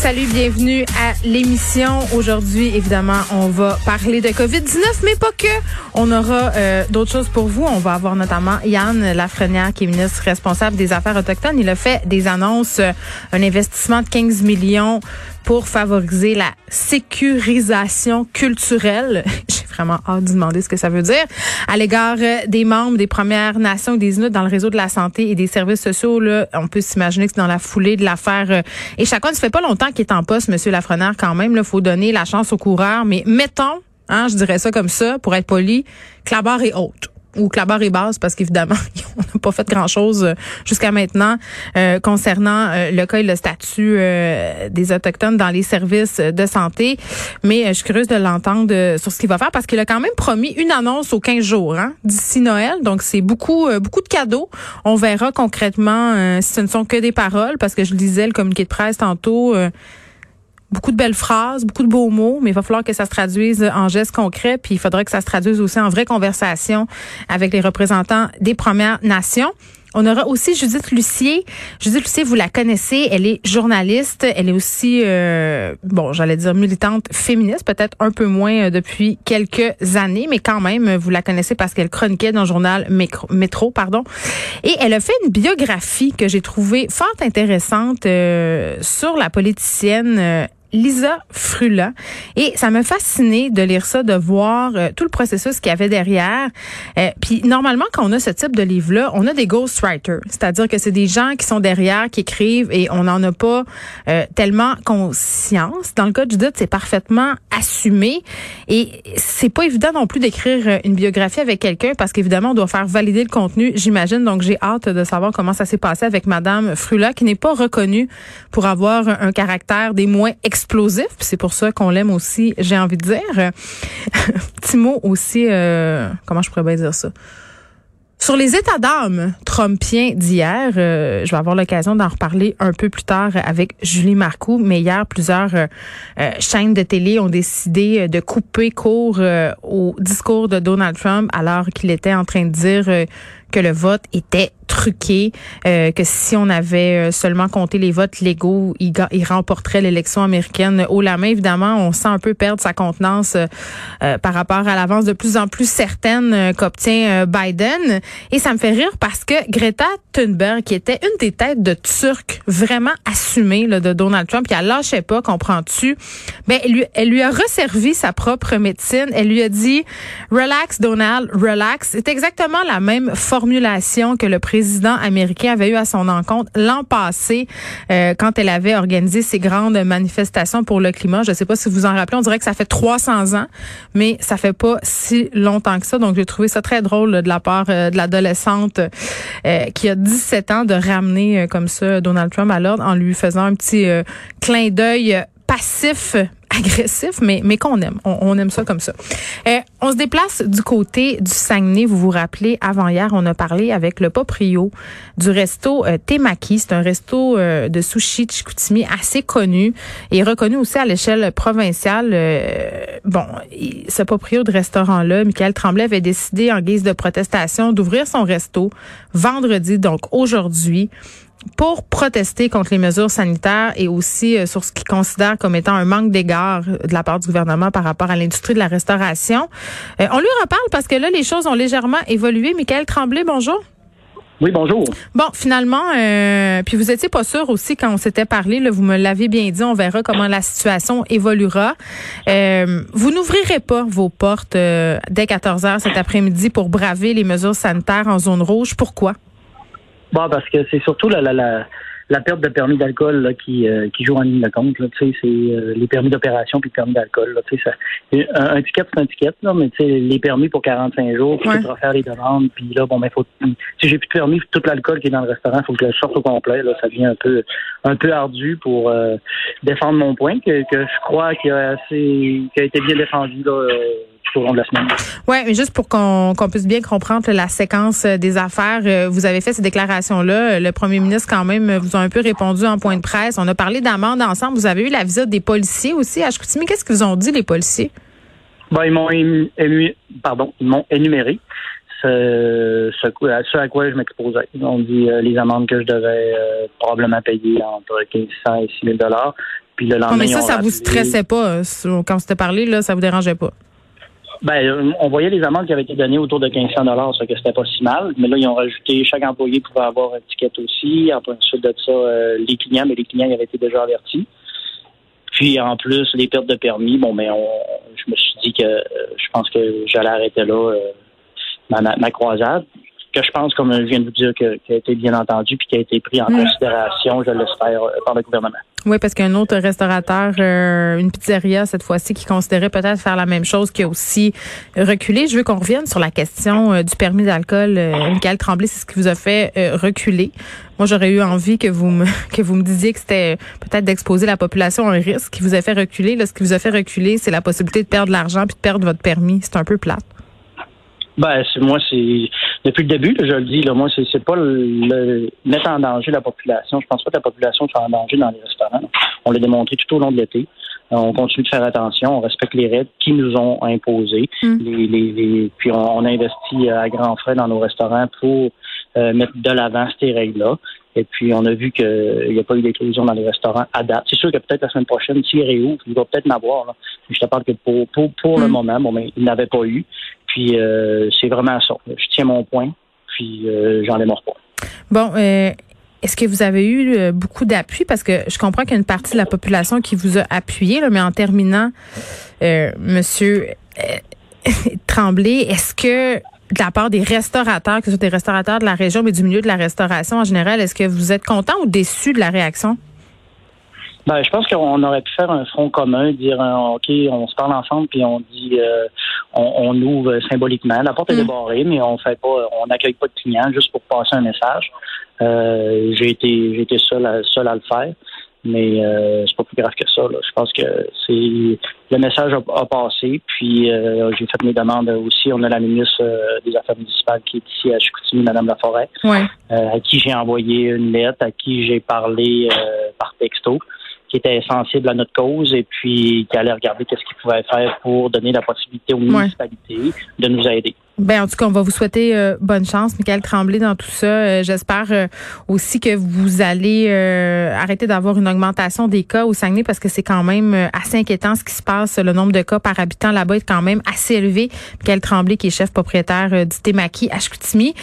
Salut, bienvenue à l'émission. Aujourd'hui, évidemment, on va parler de COVID-19, mais pas que. On aura euh, d'autres choses pour vous. On va avoir notamment Yann Lafrenière, qui est ministre responsable des Affaires autochtones. Il a fait des annonces, euh, un investissement de 15 millions pour favoriser la sécurisation culturelle. Vraiment hâte de demander ce que ça veut dire à l'égard euh, des membres des Premières Nations et des Inuits dans le réseau de la santé et des services sociaux. Là, on peut s'imaginer que c'est dans la foulée de l'affaire. Et chacun, ça fait pas longtemps qu'il est en poste, Monsieur Lafrenière, quand même. Il faut donner la chance aux coureurs, mais mettons, hein, je dirais ça comme ça, pour être poli, que est haute ou que la barre est basse parce qu'évidemment, on n'a pas fait grand-chose euh, jusqu'à maintenant euh, concernant euh, le cas et le statut des Autochtones dans les services de santé. Mais je suis curieuse de l'entendre sur ce qu'il va faire parce qu'il a quand même promis une annonce aux 15 jours hein, d'ici Noël. Donc, c'est beaucoup beaucoup de cadeaux. On verra concrètement si ce ne sont que des paroles parce que je lisais le communiqué de presse tantôt beaucoup de belles phrases, beaucoup de beaux mots, mais il va falloir que ça se traduise en gestes concrets, puis il faudrait que ça se traduise aussi en vraie conversation avec les représentants des Premières Nations. On aura aussi Judith Lucier. Judith Lucier, vous la connaissez, elle est journaliste, elle est aussi, euh, bon, j'allais dire militante féministe, peut-être un peu moins euh, depuis quelques années, mais quand même, vous la connaissez parce qu'elle chroniquait dans le journal Métro, pardon. Et elle a fait une biographie que j'ai trouvée fort intéressante euh, sur la politicienne Lisa Frula. Et ça m'a fasciné de lire ça, de voir euh, tout le processus qu'il y avait derrière. Euh, puis normalement, quand on a ce type de livre-là, on a des ghostwriters. C'est-à-dire que c'est des gens qui sont derrière, qui écrivent et on n'en a pas euh, tellement conscience. Dans le cas de Judith, c'est parfaitement assumé. Et c'est pas évident non plus d'écrire une biographie avec quelqu'un parce qu'évidemment, on doit faire valider le contenu, j'imagine. Donc, j'ai hâte de savoir comment ça s'est passé avec Madame Frula, qui n'est pas reconnue pour avoir un caractère des moins explosif. C'est pour ça qu'on l'aime aussi, j'ai envie de dire. Petit mot aussi, euh, comment je pourrais bien dire ça? Sur les états d'âme trumpiens d'hier, euh, je vais avoir l'occasion d'en reparler un peu plus tard avec Julie Marcoux, mais hier, plusieurs euh, chaînes de télé ont décidé de couper court au discours de Donald Trump alors qu'il était en train de dire que le vote était truqué, euh, que si on avait euh, seulement compté les votes légaux, il, remporterait l'élection américaine haut la main. Évidemment, on sent un peu perdre sa contenance euh, par rapport à l'avance de plus en plus certaine qu'obtient Biden. Et ça me fait rire parce que Greta Thunberg, qui était une des têtes de Turc vraiment assumée là, de Donald Trump, qui a lâché pas, comprends-tu, ben, elle lui, elle lui a resservi sa propre médecine. Elle lui a dit, relax Donald, relax. C'est exactement la même formulation que le président américain avait eu à son encontre l'an passé euh, quand elle avait organisé ses grandes manifestations pour le climat. Je ne sais pas si vous en rappelez, on dirait que ça fait 300 ans, mais ça fait pas si longtemps que ça. Donc j'ai trouvé ça très drôle de la part euh, de l'adolescente euh, qui a 17 ans de ramener comme ça Donald Trump à l'ordre en lui faisant un petit clin d'œil passif agressif, mais, mais qu'on aime. On, aime ça comme ça. Euh, on se déplace du côté du Saguenay. Vous vous rappelez, avant hier, on a parlé avec le Poprio du resto euh, Temaki. C'est un resto euh, de sushi de Chicoutimi assez connu et reconnu aussi à l'échelle provinciale. Bon, ce Poprio de restaurant-là, Michael Tremblay avait décidé en guise de protestation d'ouvrir son resto vendredi, donc aujourd'hui pour protester contre les mesures sanitaires et aussi euh, sur ce qu'il considère comme étant un manque d'égard de la part du gouvernement par rapport à l'industrie de la restauration. Euh, on lui reparle parce que là, les choses ont légèrement évolué. Michael Tremblay, bonjour. Oui, bonjour. Bon, finalement, euh, puis vous étiez pas sûr aussi quand on s'était parlé, là, vous me l'avez bien dit, on verra comment la situation évoluera. vous n'ouvrirez pas vos portes dès 14 heures cet après-midi pour braver les mesures sanitaires en zone rouge. Pourquoi? Bon, parce que c'est surtout la, la, la, la, perte de permis d'alcool qui, euh, qui joue en ligne de compte. Là, c'est euh, les permis d'opération puis le permis d'alcool. Là, ça, un, un ticket, c'est un ticket, là, mais les permis pour 45 jours, puis ouais. refaire les demandes, puis là, bon, ben, faut, si j'ai plus de permis, tout l'alcool qui est dans le restaurant, faut que je le sorte au complet. Là, ça devient un peu un peu ardu pour euh, défendre mon point, que, que je crois qu'il a assez qui a été bien défendu là, tout au long de la semaine. Oui, mais juste pour qu'on puisse bien comprendre la séquence euh, des affaires, euh, vous avez fait ces déclarations-là. Le premier ministre, quand même, vous a un peu répondu en point de presse. On a parlé d'amende ensemble. Vous avez eu la visite des policiers aussi à Chicoutimi. Qu'est-ce qu'ils vous ont dit, les policiers? Ben, ils m'ont ému, pardon, ils m'ont énuméré ce, ce, à quoi je m'exposais. Ils ont dit euh, les amendes que je devais euh, probablement payer entre 1500 et 6000 dollars. Puis le lendemain, mais ça, ça vous stressait pas euh, quand c'était parlé là, ça vous dérangeait pas? Ben, on voyait les amendes qui avaient été données autour de 1500 dollars, ça que c'était pas si mal. Mais là, ils ont rajouté chaque employé pouvait avoir une ticket aussi. Ensuite de ça, les clients, mais les clients avaient été déjà avertis. Puis en plus, les pertes de permis, bon, mais on, je me suis dit que je pense que j'allais arrêter là ma, croisade, que je pense, comme je viens de vous dire, que, qui a été bien entendu puis qui a été pris en mm. considération, je l'espère, euh, par le gouvernement. Oui, parce qu'un autre restaurateur, euh, une pizzeria cette fois-ci, qui considérait peut-être faire la même chose, qui a aussi reculé. Je veux qu'on revienne sur la question euh, du permis d'alcool. Michael Tremblay, c'est ce qui vous a fait reculer. Moi, j'aurais eu envie que vous me que vous me disiez que c'était peut-être d'exposer la population à un risque qui vous a fait reculer. Là, ce qui vous a fait reculer, c'est la possibilité de perdre l'argent puis de perdre votre permis. C'est un peu plate. Ben, c'est moi, c'est depuis le début, je le dis, là, moi, c'est pas le, mettre en danger la population. Je pense pas que la population soit en danger dans les restaurants. On l'a démontré tout au long de l'été. Euh, on continue de faire attention, on respecte les règles qui nous ont imposées. Mm. Les, les, puis on, a investi à grands frais dans nos restaurants pour euh, mettre de l'avant ces règles-là. Et puis, on a vu qu'il n'y a pas eu d'éclosion dans les restaurants à date. C'est sûr que peut-être la semaine prochaine, s'il réouvre, il va peut-être m'avoir. Là. Je te parle que pour, pour, pour le mm. moment, bon, mais il n'avait pas eu. Puis euh, c'est vraiment ça. Je tiens mon point, puis euh, j'en démords pas. Bon, euh, est-ce que vous avez eu beaucoup d'appui? Parce que je comprends qu'il y a une partie de la population qui vous a appuyé, mais en terminant, Monsieur Tremblay, est-ce que de la part des restaurateurs, que ce soit des restaurateurs de la région, mais du milieu de la restauration en général, est-ce que vous êtes content ou déçu de la réaction? Ben, je pense qu'on aurait pu faire un front commun, dire OK, on se parle ensemble, puis on dit on, ouvre symboliquement. La porte est mm. débarrée, mais on fait pas, on n'accueille pas de clients juste pour passer un message. Euh, j'ai été, j'ai été seul à, seul à le faire, mais euh, c'est pas plus grave que ça. Je pense que c'est le message a, passé, puis euh, j'ai fait mes demandes aussi. On a la ministre euh, des Affaires municipales qui est ici à Chicoutimi, Madame Laforêt, ouais. à qui j'ai envoyé une lettre, à qui j'ai parlé par texto qui était sensible à notre cause et puis qui allait regarder qu'est-ce qu'il pouvait faire pour donner la possibilité aux municipalités de nous aider. Ben, en tout cas, on va vous souhaiter euh, bonne chance, Michael Tremblay, dans tout ça. Euh, j'espère euh, aussi que vous allez arrêter d'avoir une augmentation des cas au Saguenay parce que c'est quand même assez inquiétant ce qui se passe. Le nombre de cas par habitant là-bas est quand même assez élevé. Michael Tremblay, qui est chef propriétaire du Temaki à Chicoutimi.